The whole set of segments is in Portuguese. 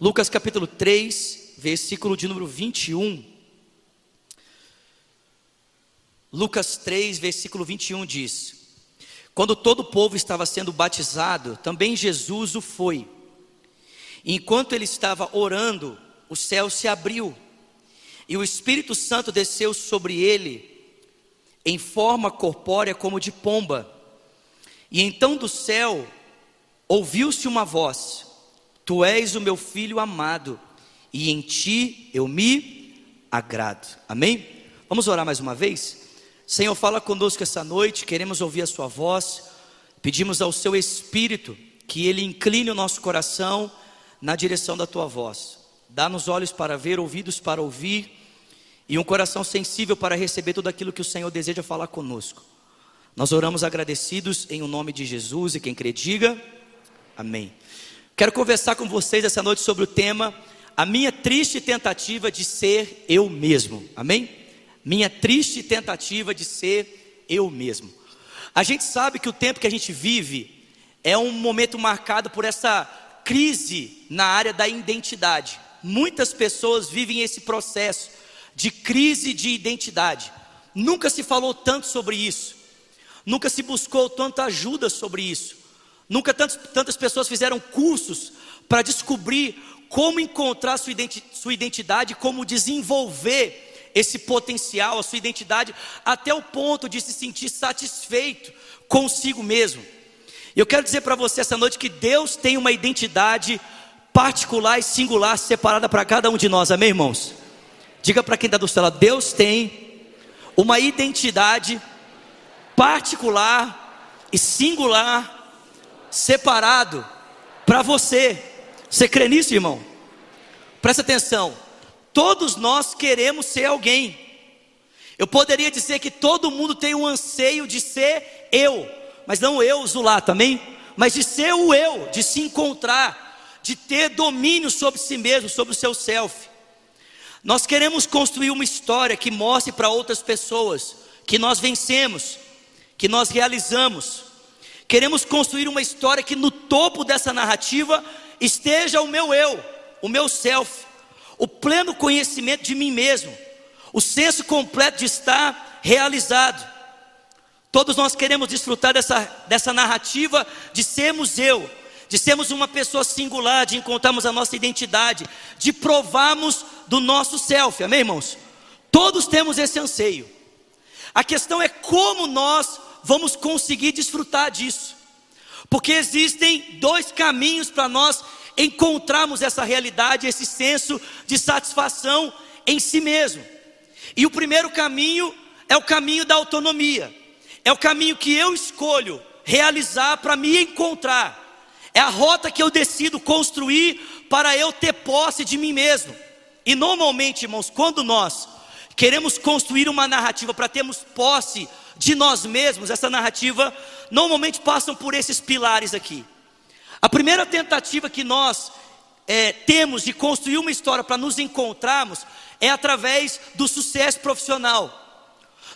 Lucas capítulo 3, versículo de número 21. Lucas 3, versículo 21 diz: Quando todo o povo estava sendo batizado, também Jesus o foi. Enquanto ele estava orando, o céu se abriu e o Espírito Santo desceu sobre ele em forma corpórea como de pomba. E então do céu ouviu-se uma voz: Tu és o meu filho amado, e em ti eu me agrado. Amém? Vamos orar mais uma vez? Senhor, fala conosco essa noite, queremos ouvir a Sua voz, pedimos ao Seu Espírito que Ele incline o nosso coração na direção da Tua voz. Dá-nos olhos para ver, ouvidos para ouvir e um coração sensível para receber tudo aquilo que o Senhor deseja falar conosco. Nós oramos agradecidos em o nome de Jesus e quem crê diga amém. Quero conversar com vocês essa noite sobre o tema a minha triste tentativa de ser eu mesmo. Amém? minha triste tentativa de ser eu mesmo. A gente sabe que o tempo que a gente vive é um momento marcado por essa crise na área da identidade. Muitas pessoas vivem esse processo de crise de identidade. Nunca se falou tanto sobre isso. Nunca se buscou tanta ajuda sobre isso. Nunca tantos, tantas pessoas fizeram cursos para descobrir como encontrar sua identidade, como desenvolver esse potencial, a sua identidade, até o ponto de se sentir satisfeito consigo mesmo. Eu quero dizer para você essa noite que Deus tem uma identidade particular e singular separada para cada um de nós, amém, irmãos? Diga para quem está do seu lado: Deus tem uma identidade particular e singular separado para você. Você crê nisso, irmão? Presta atenção. Todos nós queremos ser alguém. Eu poderia dizer que todo mundo tem um anseio de ser eu, mas não eu, Zulá, também, mas de ser o eu, de se encontrar, de ter domínio sobre si mesmo, sobre o seu self. Nós queremos construir uma história que mostre para outras pessoas que nós vencemos, que nós realizamos. Queremos construir uma história que no topo dessa narrativa esteja o meu eu, o meu self o pleno conhecimento de mim mesmo, o senso completo de estar realizado. Todos nós queremos desfrutar dessa, dessa narrativa de sermos eu, de sermos uma pessoa singular, de encontrarmos a nossa identidade, de provarmos do nosso self, amém, irmãos? Todos temos esse anseio. A questão é como nós vamos conseguir desfrutar disso, porque existem dois caminhos para nós encontrarmos essa realidade, esse senso de satisfação em si mesmo. E o primeiro caminho é o caminho da autonomia, é o caminho que eu escolho realizar para me encontrar, é a rota que eu decido construir para eu ter posse de mim mesmo. E normalmente, irmãos, quando nós queremos construir uma narrativa para termos posse de nós mesmos, essa narrativa normalmente passam por esses pilares aqui. A primeira tentativa que nós é, temos de construir uma história para nos encontrarmos é através do sucesso profissional.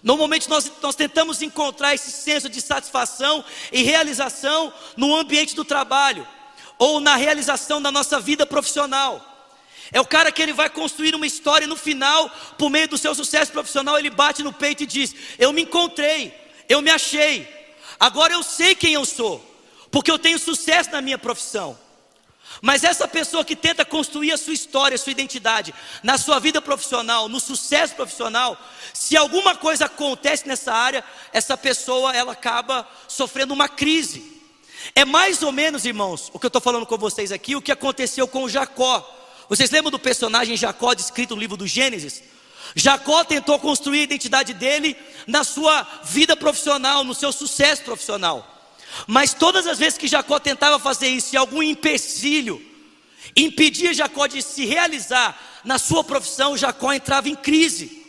Normalmente nós, nós tentamos encontrar esse senso de satisfação e realização no ambiente do trabalho ou na realização da nossa vida profissional. É o cara que ele vai construir uma história e no final, por meio do seu sucesso profissional, ele bate no peito e diz: Eu me encontrei, eu me achei, agora eu sei quem eu sou porque eu tenho sucesso na minha profissão. Mas essa pessoa que tenta construir a sua história, a sua identidade, na sua vida profissional, no sucesso profissional, se alguma coisa acontece nessa área, essa pessoa ela acaba sofrendo uma crise. É mais ou menos, irmãos, o que eu estou falando com vocês aqui, o que aconteceu com Jacó. Vocês lembram do personagem Jacó descrito no livro do Gênesis? Jacó tentou construir a identidade dele na sua vida profissional, no seu sucesso profissional. Mas todas as vezes que Jacó tentava fazer isso, e algum empecilho impedia Jacó de se realizar na sua profissão, Jacó entrava em crise.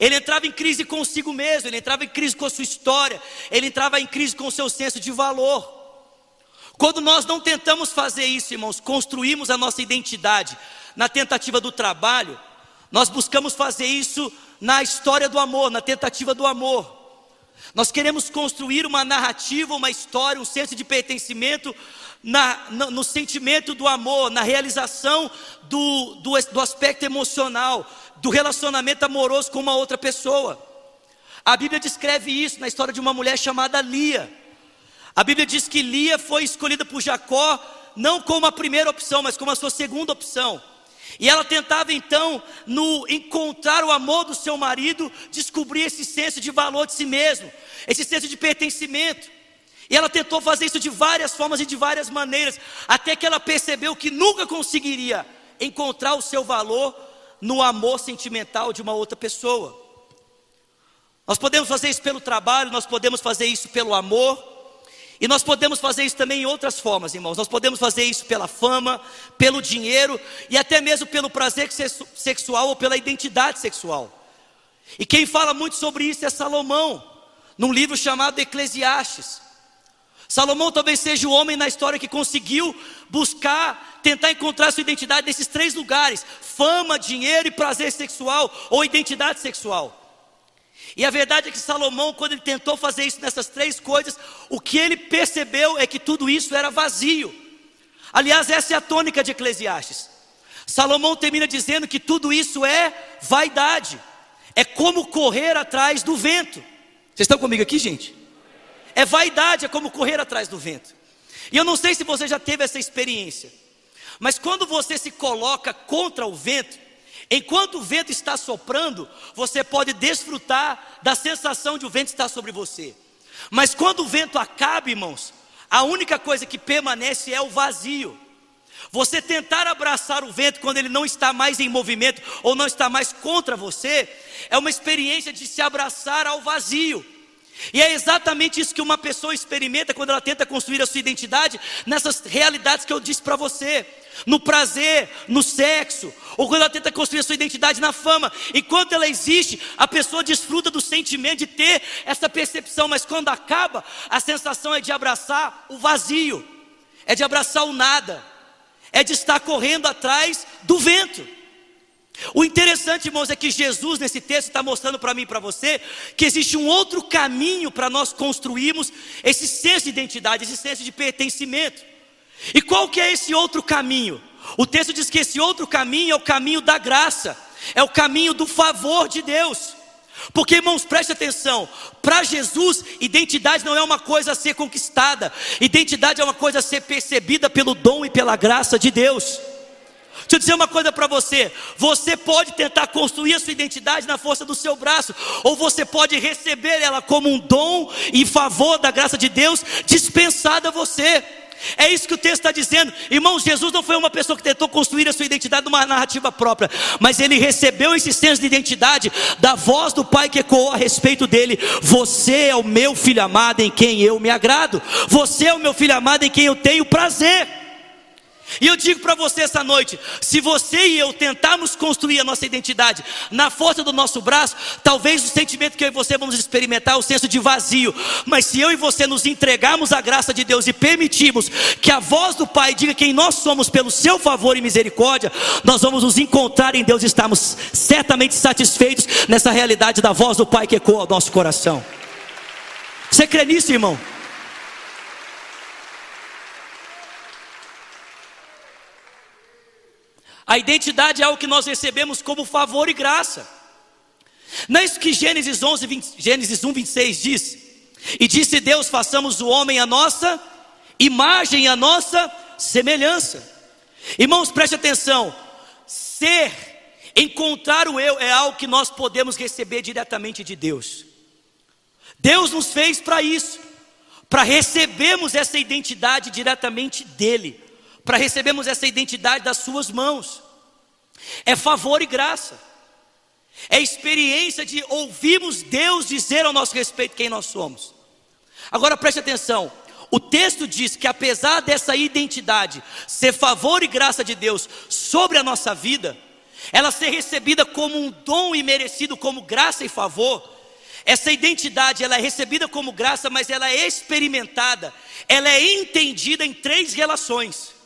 Ele entrava em crise consigo mesmo, ele entrava em crise com a sua história, ele entrava em crise com o seu senso de valor. Quando nós não tentamos fazer isso, irmãos, construímos a nossa identidade na tentativa do trabalho, nós buscamos fazer isso na história do amor, na tentativa do amor. Nós queremos construir uma narrativa, uma história, um senso de pertencimento na, no, no, sentimento do amor, na realização do, do, do aspecto emocional, do relacionamento amoroso com uma outra pessoa. A Bíblia descreve isso na história de uma mulher chamada Lia. A Bíblia diz que Lia foi escolhida por Jacó não como a primeira opção, mas como a sua segunda opção. E ela tentava então, no encontrar o amor do seu marido, descobrir esse senso de valor de si mesmo, esse senso de pertencimento. E ela tentou fazer isso de várias formas e de várias maneiras, até que ela percebeu que nunca conseguiria encontrar o seu valor no amor sentimental de uma outra pessoa. Nós podemos fazer isso pelo trabalho, nós podemos fazer isso pelo amor, e nós podemos fazer isso também em outras formas, irmãos. Nós podemos fazer isso pela fama, pelo dinheiro e até mesmo pelo prazer sexual ou pela identidade sexual. E quem fala muito sobre isso é Salomão, num livro chamado Eclesiastes. Salomão talvez seja o homem na história que conseguiu buscar, tentar encontrar sua identidade nesses três lugares: fama, dinheiro e prazer sexual ou identidade sexual. E a verdade é que Salomão, quando ele tentou fazer isso nessas três coisas, o que ele percebeu é que tudo isso era vazio. Aliás, essa é a tônica de Eclesiastes. Salomão termina dizendo que tudo isso é vaidade, é como correr atrás do vento. Vocês estão comigo aqui, gente? É vaidade, é como correr atrás do vento. E eu não sei se você já teve essa experiência, mas quando você se coloca contra o vento, enquanto o vento está soprando, você pode desfrutar da sensação de o vento estar sobre você. Mas quando o vento acaba, irmãos, a única coisa que permanece é o vazio. Você tentar abraçar o vento quando ele não está mais em movimento ou não está mais contra você, é uma experiência de se abraçar ao vazio. E é exatamente isso que uma pessoa experimenta quando ela tenta construir a sua identidade nessas realidades que eu disse para você. No prazer, no sexo, ou quando ela tenta construir a sua identidade na fama. Enquanto ela existe, a pessoa desfruta do sentimento de ter essa percepção, mas quando acaba, a sensação é de abraçar o vazio, é de abraçar o nada, é de estar correndo atrás do vento. O interessante, irmãos, é que Jesus, nesse texto, está mostrando para mim e para você que existe um outro caminho para nós construirmos esse senso de identidade, esse senso de pertencimento. E qual que é esse outro caminho? O texto diz que esse outro caminho é o caminho da graça, é o caminho do favor de Deus. Porque, irmãos, preste atenção: para Jesus, identidade não é uma coisa a ser conquistada, identidade é uma coisa a ser percebida pelo dom e pela graça de Deus. Deixa eu dizer uma coisa para você: você pode tentar construir a sua identidade na força do seu braço, ou você pode receber ela como um dom e favor da graça de Deus dispensada a você. É isso que o texto está dizendo. Irmãos, Jesus não foi uma pessoa que tentou construir a sua identidade numa narrativa própria, mas ele recebeu esse senso de identidade da voz do Pai que ecoou a respeito dele: Você é o meu filho amado em quem eu me agrado, você é o meu filho amado em quem eu tenho prazer. E eu digo para você essa noite: se você e eu tentarmos construir a nossa identidade na força do nosso braço, talvez o sentimento que eu e você vamos experimentar é o senso de vazio. Mas se eu e você nos entregarmos à graça de Deus e permitirmos que a voz do Pai diga quem nós somos pelo seu favor e misericórdia, nós vamos nos encontrar em Deus e estamos certamente satisfeitos nessa realidade da voz do Pai que ecoa ao nosso coração. Você crê nisso, irmão? A identidade é algo que nós recebemos como favor e graça. Não é isso que Gênesis, 11, 20, Gênesis 1, 26 diz? E disse Deus: façamos o homem a nossa imagem a nossa semelhança. Irmãos, preste atenção: ser, encontrar o eu é algo que nós podemos receber diretamente de Deus. Deus nos fez para isso, para recebermos essa identidade diretamente dEle para recebermos essa identidade das Suas mãos. É favor e graça, é experiência de ouvirmos Deus dizer ao nosso respeito quem nós somos. Agora preste atenção: o texto diz que apesar dessa identidade ser favor e graça de Deus sobre a nossa vida, ela ser recebida como um dom e merecido como graça e favor, essa identidade ela é recebida como graça, mas ela é experimentada, ela é entendida em três relações.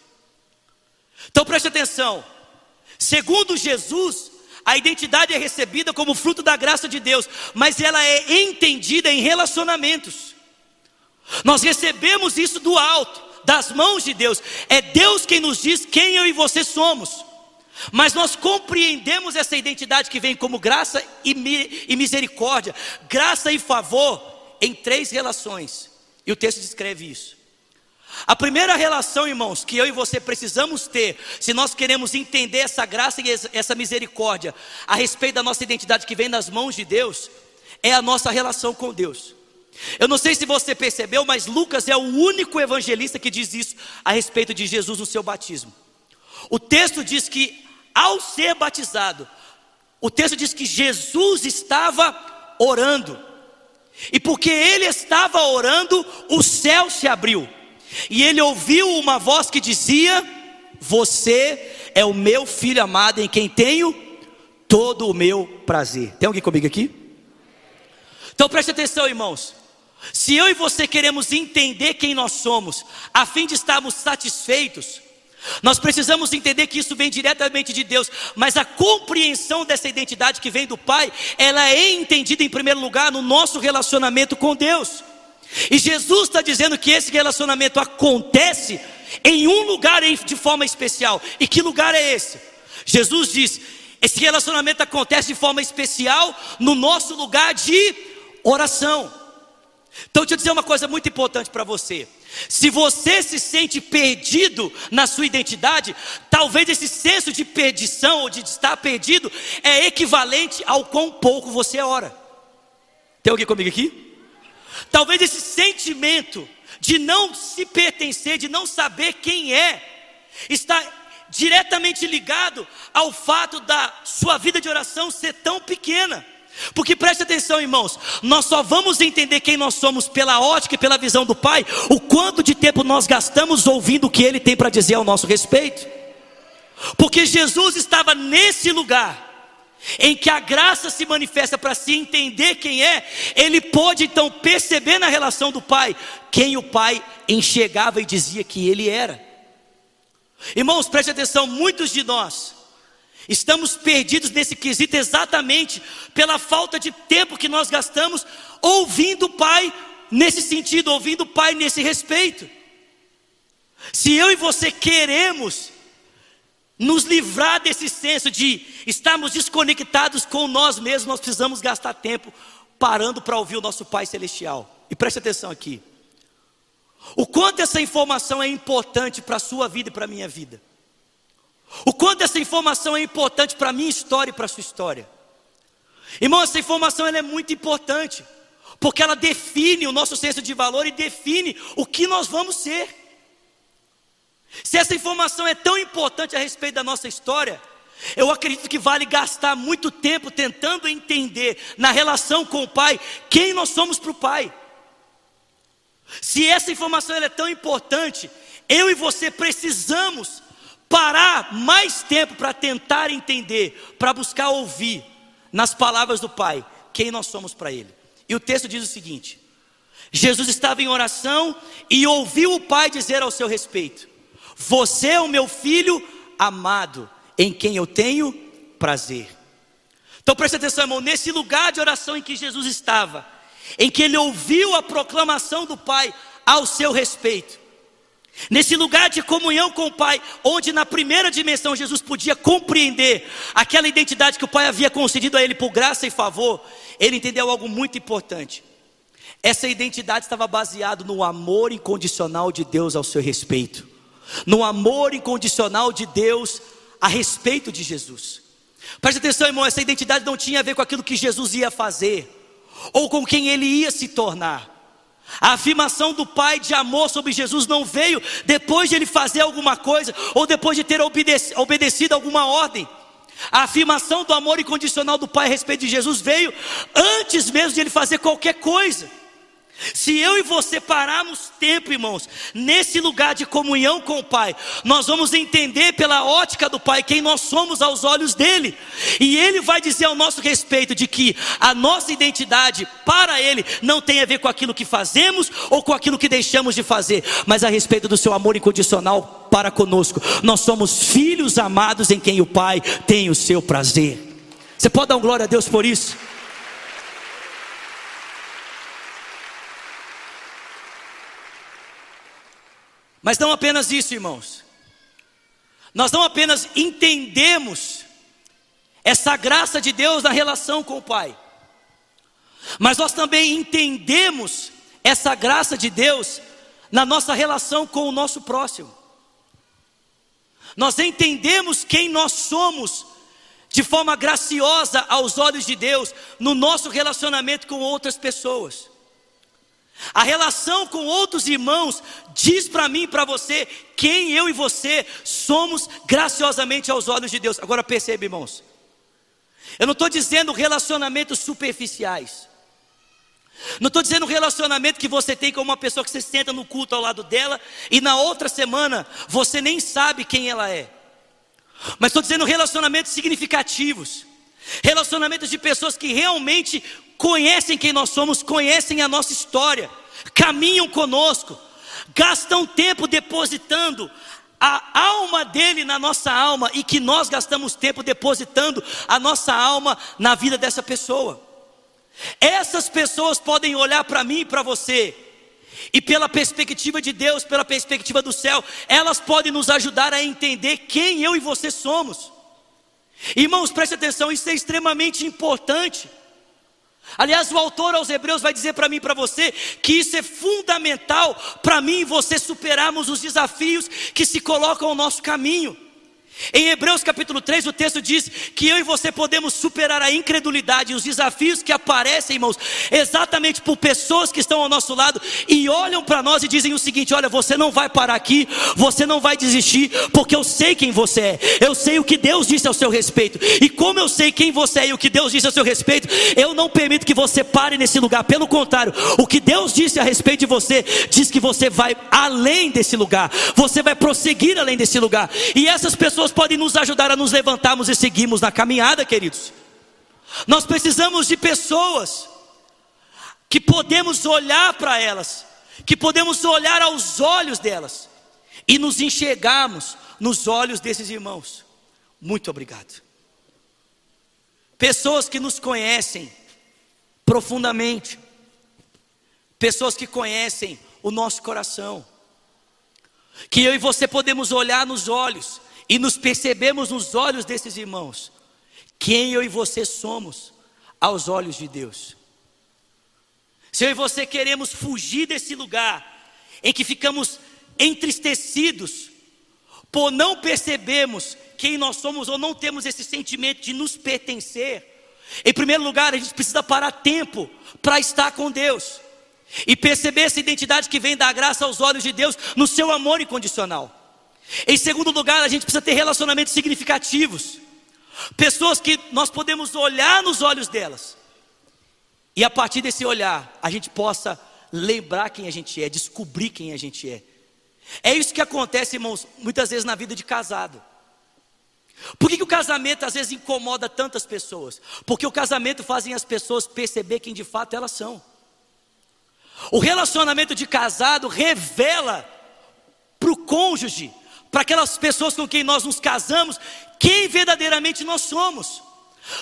Então preste atenção. Segundo Jesus, a identidade é recebida como fruto da graça de Deus, mas ela é entendida em relacionamentos. Nós recebemos isso do alto, das mãos de Deus. É Deus quem nos diz quem eu e você somos. Mas nós compreendemos essa identidade que vem como graça e, e misericórdia, graça e favor, em três relações. E o texto descreve isso. A primeira relação, irmãos, que eu e você precisamos ter, se nós queremos entender essa graça e essa misericórdia a respeito da nossa identidade que vem nas mãos de Deus, é a nossa relação com Deus. Eu não sei se você percebeu, mas Lucas é o único evangelista que diz isso a respeito de Jesus no seu batismo. O texto diz que ao ser batizado, o texto diz que Jesus estava orando. E porque ele estava orando, o céu se abriu. E ele ouviu uma voz que dizia: Você é o meu filho amado em quem tenho todo o meu prazer. Tem alguém comigo aqui? Então preste atenção, irmãos. Se eu e você queremos entender quem nós somos, a fim de estarmos satisfeitos, nós precisamos entender que isso vem diretamente de Deus, mas a compreensão dessa identidade que vem do Pai, ela é entendida em primeiro lugar no nosso relacionamento com Deus. E Jesus está dizendo que esse relacionamento acontece em um lugar de forma especial. E que lugar é esse? Jesus diz: esse relacionamento acontece de forma especial no nosso lugar de oração. Então, deixa eu dizer uma coisa muito importante para você. Se você se sente perdido na sua identidade, talvez esse senso de perdição ou de estar perdido é equivalente ao quão pouco você ora. Tem alguém comigo aqui? Talvez esse sentimento de não se pertencer, de não saber quem é, está diretamente ligado ao fato da sua vida de oração ser tão pequena. Porque preste atenção, irmãos, nós só vamos entender quem nós somos pela ótica e pela visão do Pai, o quanto de tempo nós gastamos ouvindo o que Ele tem para dizer ao nosso respeito. Porque Jesus estava nesse lugar, em que a graça se manifesta para se entender quem é, ele pôde então perceber na relação do Pai quem o Pai enxergava e dizia que ele era. Irmãos, preste atenção, muitos de nós estamos perdidos nesse quesito exatamente pela falta de tempo que nós gastamos ouvindo o Pai nesse sentido, ouvindo o Pai nesse respeito. Se eu e você queremos nos livrar desse senso de estarmos desconectados com nós mesmos, nós precisamos gastar tempo parando para ouvir o nosso Pai Celestial. E preste atenção aqui. O quanto essa informação é importante para a sua vida e para a minha vida. O quanto essa informação é importante para a minha história e para a sua história. Irmão, essa informação é muito importante, porque ela define o nosso senso de valor e define o que nós vamos ser. Se essa informação é tão importante a respeito da nossa história, eu acredito que vale gastar muito tempo tentando entender na relação com o Pai quem nós somos para o Pai. Se essa informação é tão importante, eu e você precisamos parar mais tempo para tentar entender, para buscar ouvir nas palavras do Pai quem nós somos para Ele. E o texto diz o seguinte: Jesus estava em oração e ouviu o Pai dizer ao seu respeito: você é o meu filho amado, em quem eu tenho prazer. Então preste atenção, irmão, nesse lugar de oração em que Jesus estava, em que ele ouviu a proclamação do Pai ao seu respeito, nesse lugar de comunhão com o Pai, onde na primeira dimensão Jesus podia compreender aquela identidade que o Pai havia concedido a ele por graça e favor, ele entendeu algo muito importante. Essa identidade estava baseada no amor incondicional de Deus ao seu respeito no amor incondicional de Deus a respeito de Jesus. Preste atenção, irmão, essa identidade não tinha a ver com aquilo que Jesus ia fazer, ou com quem ele ia se tornar. A afirmação do Pai de amor sobre Jesus não veio depois de ele fazer alguma coisa, ou depois de ter obedecido, obedecido alguma ordem. A afirmação do amor incondicional do Pai a respeito de Jesus veio antes mesmo de ele fazer qualquer coisa. Se eu e você pararmos tempo, irmãos, nesse lugar de comunhão com o Pai, nós vamos entender pela ótica do Pai quem nós somos aos olhos dele, e ele vai dizer ao nosso respeito de que a nossa identidade para ele não tem a ver com aquilo que fazemos ou com aquilo que deixamos de fazer, mas a respeito do seu amor incondicional para conosco. Nós somos filhos amados em quem o Pai tem o seu prazer. Você pode dar um glória a Deus por isso? Mas não apenas isso, irmãos. Nós não apenas entendemos essa graça de Deus na relação com o Pai, mas nós também entendemos essa graça de Deus na nossa relação com o nosso próximo. Nós entendemos quem nós somos de forma graciosa aos olhos de Deus no nosso relacionamento com outras pessoas. A relação com outros irmãos diz para mim para você quem eu e você somos graciosamente aos olhos de Deus. Agora perceba, irmãos. Eu não estou dizendo relacionamentos superficiais. Não estou dizendo relacionamento que você tem com uma pessoa que você senta no culto ao lado dela e na outra semana você nem sabe quem ela é. Mas estou dizendo relacionamentos significativos. Relacionamentos de pessoas que realmente conhecem quem nós somos, conhecem a nossa história, caminham conosco, gastam tempo depositando a alma dele na nossa alma e que nós gastamos tempo depositando a nossa alma na vida dessa pessoa. Essas pessoas podem olhar para mim e para você, e pela perspectiva de Deus, pela perspectiva do céu, elas podem nos ajudar a entender quem eu e você somos. Irmãos, preste atenção, isso é extremamente importante. Aliás, o autor aos Hebreus vai dizer para mim e para você que isso é fundamental para mim e você superarmos os desafios que se colocam ao nosso caminho. Em Hebreus capítulo 3, o texto diz que eu e você podemos superar a incredulidade e os desafios que aparecem, irmãos, exatamente por pessoas que estão ao nosso lado e olham para nós e dizem o seguinte: olha, você não vai parar aqui, você não vai desistir, porque eu sei quem você é, eu sei o que Deus disse ao seu respeito, e como eu sei quem você é e o que Deus disse ao seu respeito, eu não permito que você pare nesse lugar, pelo contrário, o que Deus disse a respeito de você, diz que você vai além desse lugar, você vai prosseguir além desse lugar, e essas pessoas podem nos ajudar a nos levantarmos e seguirmos na caminhada, queridos. Nós precisamos de pessoas que podemos olhar para elas, que podemos olhar aos olhos delas e nos enxergarmos nos olhos desses irmãos. Muito obrigado. Pessoas que nos conhecem profundamente, pessoas que conhecem o nosso coração, que eu e você podemos olhar nos olhos e nos percebemos nos olhos desses irmãos, quem eu e você somos aos olhos de Deus. Se eu e você queremos fugir desse lugar em que ficamos entristecidos por não percebermos quem nós somos ou não temos esse sentimento de nos pertencer, em primeiro lugar, a gente precisa parar tempo para estar com Deus e perceber essa identidade que vem da graça aos olhos de Deus no seu amor incondicional. Em segundo lugar, a gente precisa ter relacionamentos significativos. Pessoas que nós podemos olhar nos olhos delas. E a partir desse olhar, a gente possa lembrar quem a gente é, descobrir quem a gente é. É isso que acontece, irmãos, muitas vezes na vida de casado. Por que, que, o casamento às vezes incomoda tantas pessoas? Porque o casamento faz as pessoas perceber quem de fato elas são. O relacionamento de casado revela para o cônjuge para aquelas pessoas com quem nós nos casamos, quem verdadeiramente nós somos.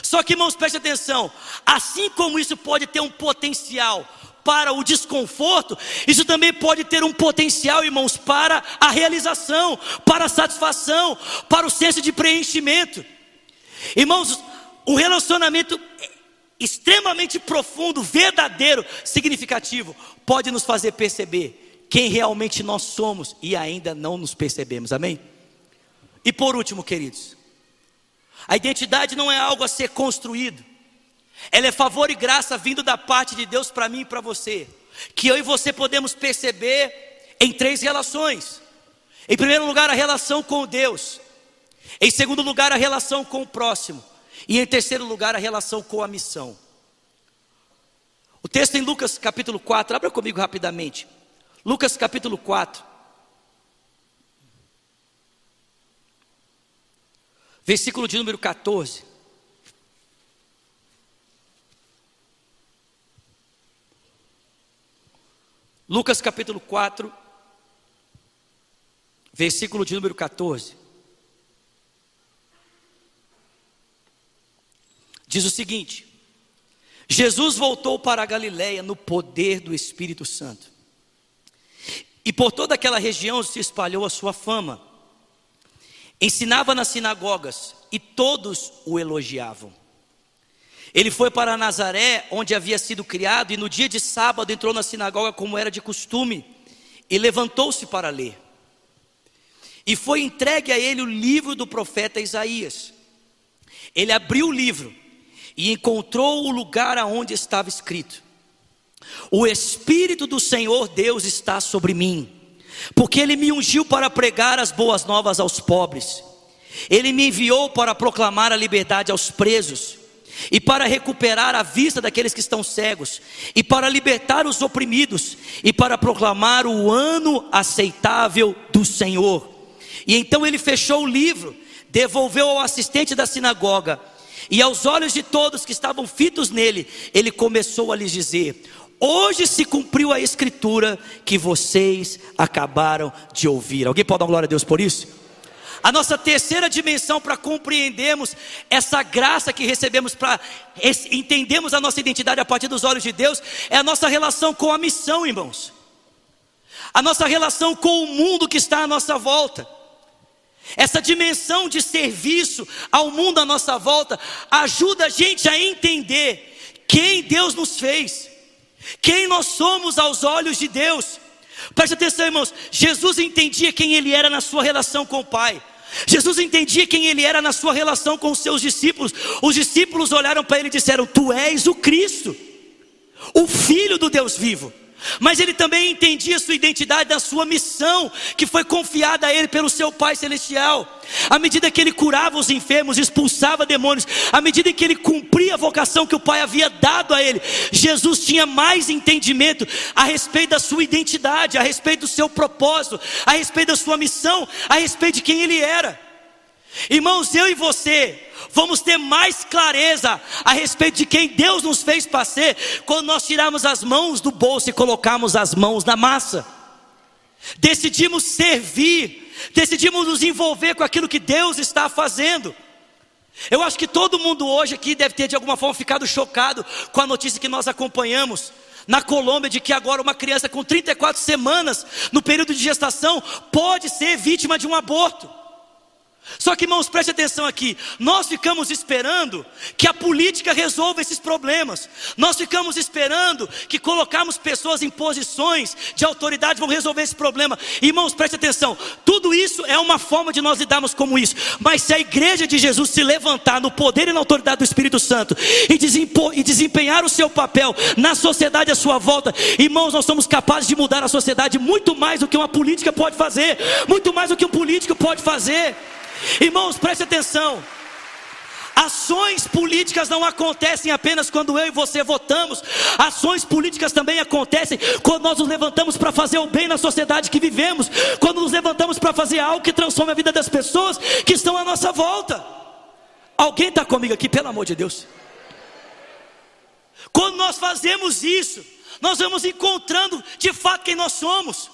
Só que, irmãos, preste atenção: assim como isso pode ter um potencial para o desconforto, isso também pode ter um potencial, irmãos, para a realização, para a satisfação, para o senso de preenchimento. Irmãos, um relacionamento extremamente profundo, verdadeiro, significativo, pode nos fazer perceber quem realmente nós somos e ainda não nos percebemos, amém? E por último, queridos, a identidade não é algo a ser construído, ela é favor e graça vindo da parte de Deus para mim e para você, que eu e você podemos perceber em três relações: em primeiro lugar, a relação com Deus, em segundo lugar, a relação com o próximo, e em terceiro lugar, a relação com a missão. O texto em Lucas capítulo 4, abra comigo rapidamente. Lucas capítulo 4. Versículo de número 14. Lucas capítulo 4, versículo de número 14. diz o seguinte: Jesus voltou para a Galiléia no poder do Espírito Santo. E por toda aquela região se espalhou a sua fama. Ensinava nas sinagogas e todos o elogiavam. Ele foi para Nazaré, onde havia sido criado, e no dia de sábado entrou na sinagoga como era de costume, e levantou-se para ler. E foi entregue a ele o livro do profeta Isaías. Ele abriu o livro e encontrou o lugar aonde estava escrito: O Espírito do Senhor Deus está sobre mim, porque ele me ungiu para pregar as boas novas aos pobres. Ele me enviou para proclamar a liberdade aos presos e para recuperar a vista daqueles que estão cegos, e para libertar os oprimidos, e para proclamar o ano aceitável do Senhor. E então ele fechou o livro, devolveu ao assistente da sinagoga, e aos olhos de todos que estavam fitos nele, ele começou a lhes dizer: Hoje se cumpriu a escritura que vocês acabaram de ouvir. Alguém pode dar glória a Deus por isso? A nossa terceira dimensão para compreendermos essa graça que recebemos, para entendermos a nossa identidade a partir dos olhos de Deus, é a nossa relação com a missão, irmãos. A nossa relação com o mundo que está à nossa volta. Essa dimensão de serviço ao mundo à nossa volta ajuda a gente a entender quem Deus nos fez, quem nós somos aos olhos de Deus. Preste atenção, irmãos. Jesus entendia quem ele era na sua relação com o Pai. Jesus entendia quem ele era na sua relação com os seus discípulos. Os discípulos olharam para ele e disseram: Tu és o Cristo, o Filho do Deus vivo. Mas ele também entendia sua identidade da sua missão, que foi confiada a ele pelo seu Pai Celestial. À medida que ele curava os enfermos, expulsava demônios, à medida que ele cumpria a vocação que o Pai havia dado a ele, Jesus tinha mais entendimento a respeito da sua identidade, a respeito do seu propósito, a respeito da sua missão, a respeito de quem ele era. Irmãos, eu e você, vamos ter mais clareza a respeito de quem Deus nos fez para ser, quando nós tirarmos as mãos do bolso e colocarmos as mãos na massa. Decidimos servir, decidimos nos envolver com aquilo que Deus está fazendo. Eu acho que todo mundo hoje aqui deve ter de alguma forma ficado chocado com a notícia que nós acompanhamos na Colômbia de que agora uma criança com 34 semanas no período de gestação pode ser vítima de um aborto. Só que, irmãos, preste atenção aqui. Nós ficamos esperando que a política resolva esses problemas. Nós ficamos esperando que colocarmos pessoas em posições de autoridade vão resolver esse problema. Irmãos, preste atenção. Tudo isso é uma forma de nós lidarmos com isso. Mas se a igreja de Jesus se levantar no poder e na autoridade do Espírito Santo e desempenhar o seu papel na sociedade à sua volta, irmãos, nós somos capazes de mudar a sociedade muito mais do que uma política pode fazer, muito mais do que um político pode fazer. Irmãos, preste atenção. Ações políticas não acontecem apenas quando eu e você votamos. Ações políticas também acontecem quando nós nos levantamos para fazer o bem na sociedade que vivemos, quando nos levantamos para fazer algo que transforme a vida das pessoas que estão à nossa volta. Alguém está comigo aqui, pelo amor de Deus? Quando nós fazemos isso, nós vamos encontrando de fato quem nós somos.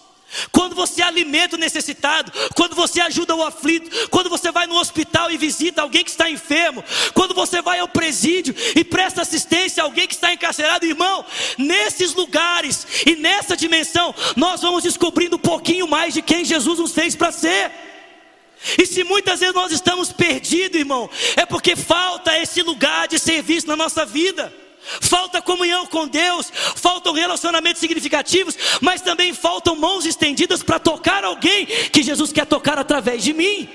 Quando você alimenta o necessitado, quando você ajuda o aflito, quando você vai no hospital e visita alguém que está enfermo, quando você vai ao presídio e presta assistência a alguém que está encarcerado, irmão, nesses lugares e nessa dimensão, nós vamos descobrindo um pouquinho mais de quem Jesus nos fez para ser. E se muitas vezes nós estamos perdidos, irmão, é porque falta esse lugar de serviço na nossa vida falta comunhão com Deus, faltam relacionamentos significativos, mas também faltam mãos estendidas para tocar alguém que Jesus quer tocar através de mim.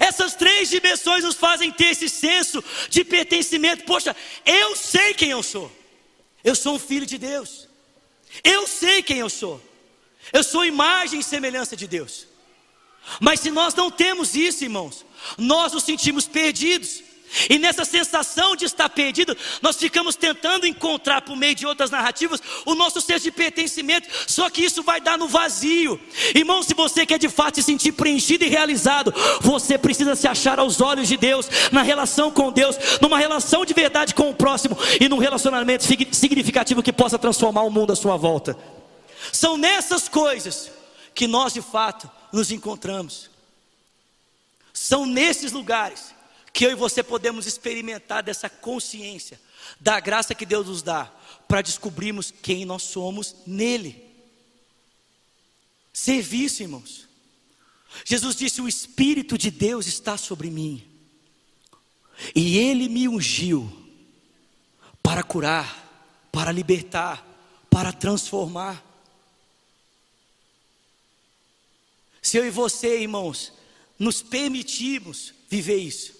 Essas três dimensões nos fazem ter esse senso de pertencimento. Poxa, eu sei quem eu sou. Eu sou um filho de Deus. Eu sei quem eu sou. Eu sou imagem e semelhança de Deus. Mas se nós não temos isso, irmãos, nós nos sentimos perdidos. E nessa sensação de estar perdido, nós ficamos tentando encontrar por meio de outras narrativas o nosso senso de pertencimento, só que isso vai dar no vazio. Irmão, se você quer de fato se sentir preenchido e realizado, você precisa se achar aos olhos de Deus, na relação com Deus, numa relação de verdade com o próximo e num relacionamento significativo que possa transformar o mundo à sua volta. São nessas coisas que nós de fato nos encontramos. São nesses lugares que eu e você podemos experimentar dessa consciência, da graça que Deus nos dá, para descobrirmos quem nós somos nele. Serviço, irmãos. Jesus disse: O Espírito de Deus está sobre mim, e Ele me ungiu para curar, para libertar, para transformar. Se eu e você, irmãos, nos permitirmos viver isso,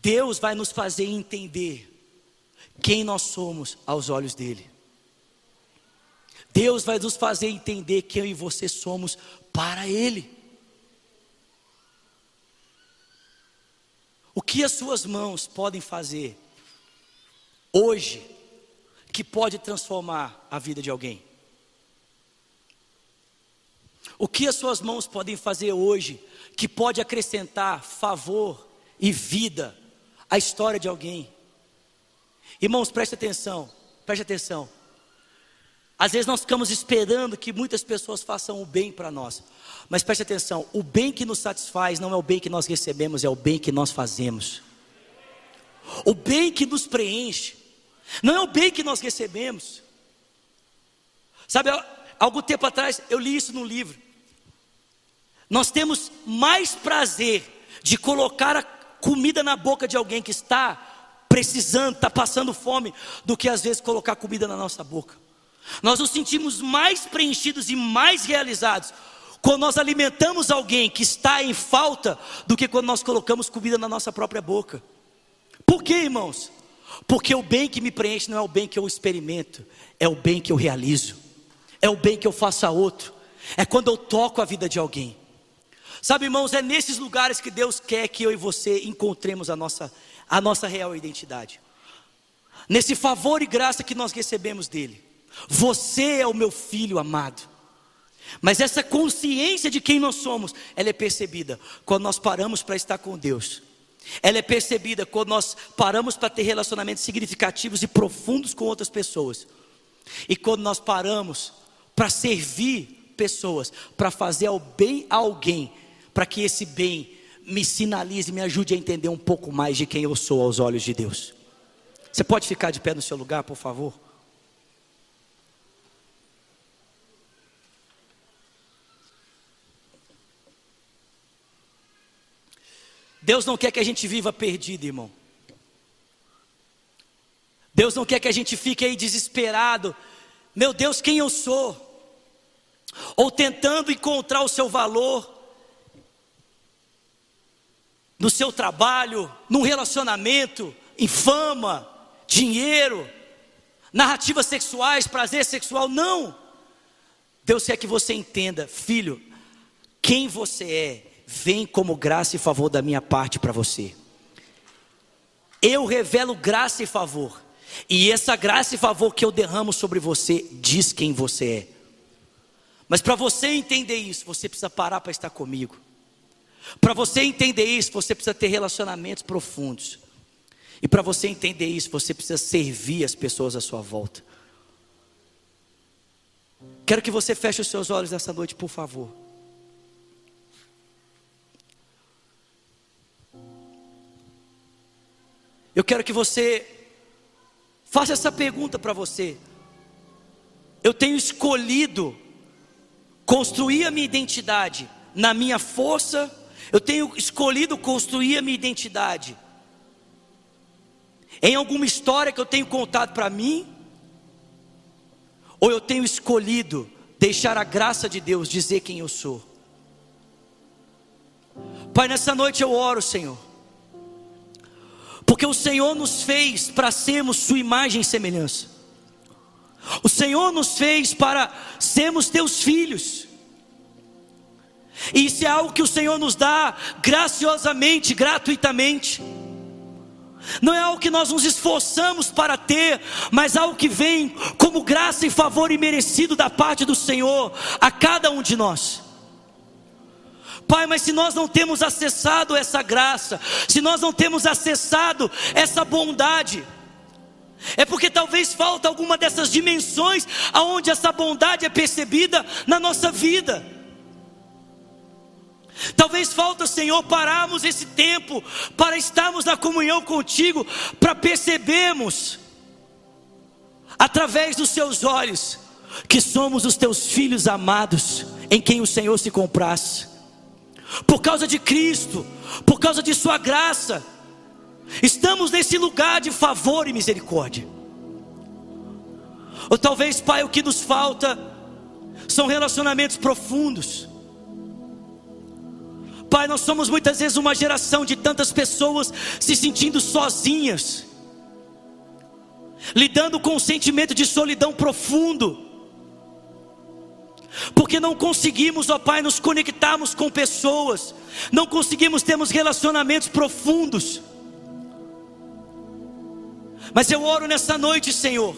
Deus vai nos fazer entender quem nós somos aos olhos dele. Deus vai nos fazer entender quem eu e você somos para Ele. O que as suas mãos podem fazer hoje que pode transformar a vida de alguém? O que as suas mãos podem fazer hoje que pode acrescentar favor e vida à história de alguém? Irmãos, preste atenção, preste atenção. Às vezes nós ficamos esperando que muitas pessoas façam o bem para nós. Mas preste atenção, o bem que nos satisfaz não é o bem que nós recebemos, é o bem que nós fazemos. O bem que nos preenche não é o bem que nós recebemos. Sabe, algum tempo atrás eu li isso num livro. Nós temos mais prazer de colocar a comida na boca de alguém que está precisando, está passando fome, do que às vezes colocar comida na nossa boca. Nós nos sentimos mais preenchidos e mais realizados quando nós alimentamos alguém que está em falta do que quando nós colocamos comida na nossa própria boca. Por quê, irmãos? Porque o bem que me preenche não é o bem que eu experimento, é o bem que eu realizo, é o bem que eu faço a outro, é quando eu toco a vida de alguém. Sabe, irmãos, é nesses lugares que Deus quer que eu e você encontremos a nossa, a nossa real identidade. Nesse favor e graça que nós recebemos dele. Você é o meu filho amado. Mas essa consciência de quem nós somos, ela é percebida quando nós paramos para estar com Deus. Ela é percebida quando nós paramos para ter relacionamentos significativos e profundos com outras pessoas. E quando nós paramos para servir pessoas, para fazer o bem a alguém, para que esse bem me sinalize, me ajude a entender um pouco mais de quem eu sou aos olhos de Deus. Você pode ficar de pé no seu lugar, por favor? Deus não quer que a gente viva perdido, irmão. Deus não quer que a gente fique aí desesperado. Meu Deus, quem eu sou? Ou tentando encontrar o seu valor no seu trabalho, num relacionamento, em fama, dinheiro, narrativas sexuais, prazer sexual. Não. Deus quer que você entenda, filho, quem você é vem como graça e favor da minha parte para você. Eu revelo graça e favor. E essa graça e favor que eu derramo sobre você diz quem você é. Mas para você entender isso, você precisa parar para estar comigo. Para você entender isso, você precisa ter relacionamentos profundos. E para você entender isso, você precisa servir as pessoas à sua volta. Quero que você feche os seus olhos nessa noite, por favor. Eu quero que você faça essa pergunta para você. Eu tenho escolhido construir a minha identidade na minha força, eu tenho escolhido construir a minha identidade em alguma história que eu tenho contado para mim, ou eu tenho escolhido deixar a graça de Deus dizer quem eu sou. Pai, nessa noite eu oro, Senhor porque o Senhor nos fez para sermos Sua imagem e semelhança. O Senhor nos fez para sermos Teus filhos. E isso é algo que o Senhor nos dá graciosamente, gratuitamente. Não é algo que nós nos esforçamos para ter, mas algo que vem como graça e favor imerecido da parte do Senhor a cada um de nós. Pai, mas se nós não temos acessado essa graça, se nós não temos acessado essa bondade, é porque talvez falta alguma dessas dimensões aonde essa bondade é percebida na nossa vida. Talvez falta, Senhor, pararmos esse tempo para estarmos na comunhão contigo, para percebermos, através dos seus olhos, que somos os teus filhos amados, em quem o Senhor se comprasse. Por causa de Cristo, por causa de Sua graça, estamos nesse lugar de favor e misericórdia. Ou talvez, Pai, o que nos falta são relacionamentos profundos. Pai, nós somos muitas vezes uma geração de tantas pessoas se sentindo sozinhas, lidando com um sentimento de solidão profundo, porque não conseguimos, ó Pai, nos conectarmos com pessoas, não conseguimos termos relacionamentos profundos. Mas eu oro nessa noite, Senhor,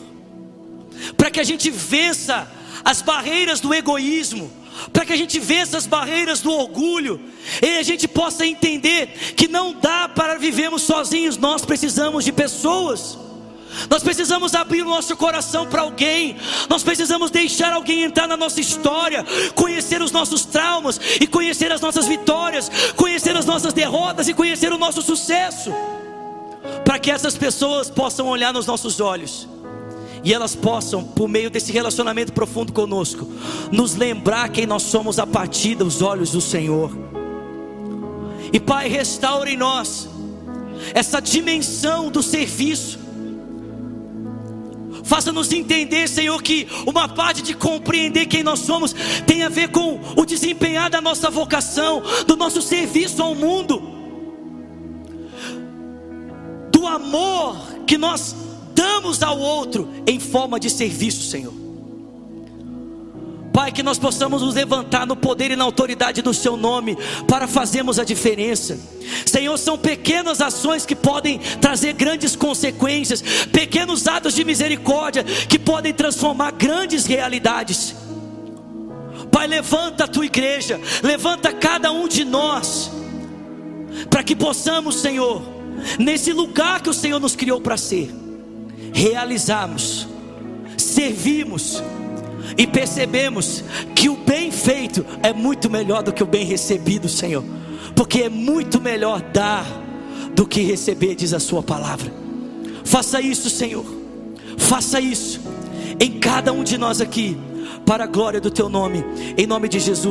para que a gente vença as barreiras do egoísmo, para que a gente vença as barreiras do orgulho, e a gente possa entender que não dá para vivermos sozinhos, nós precisamos de pessoas. Nós precisamos abrir o nosso coração para alguém, nós precisamos deixar alguém entrar na nossa história, conhecer os nossos traumas e conhecer as nossas vitórias, conhecer as nossas derrotas e conhecer o nosso sucesso, para que essas pessoas possam olhar nos nossos olhos e elas possam, por meio desse relacionamento profundo conosco, nos lembrar quem nós somos a partir dos olhos do Senhor. E Pai, restaure em nós essa dimensão do serviço. Faça-nos entender, Senhor, que uma parte de compreender quem nós somos tem a ver com o desempenhar da nossa vocação, do nosso serviço ao mundo, do amor que nós damos ao outro em forma de serviço, Senhor. Pai, que nós possamos nos levantar no poder e na autoridade do Seu nome para fazermos a diferença. Senhor, são pequenas ações que podem trazer grandes consequências, pequenos atos de misericórdia que podem transformar grandes realidades. Pai, levanta a tua igreja, levanta cada um de nós, para que possamos, Senhor, nesse lugar que o Senhor nos criou para ser realizamos, servimos e percebemos que o bem feito é muito melhor do que o bem recebido, Senhor, porque é muito melhor dar do que receber, diz a Sua palavra. Faça isso, Senhor, faça isso em cada um de nós aqui, para a glória do Teu nome, em nome de Jesus.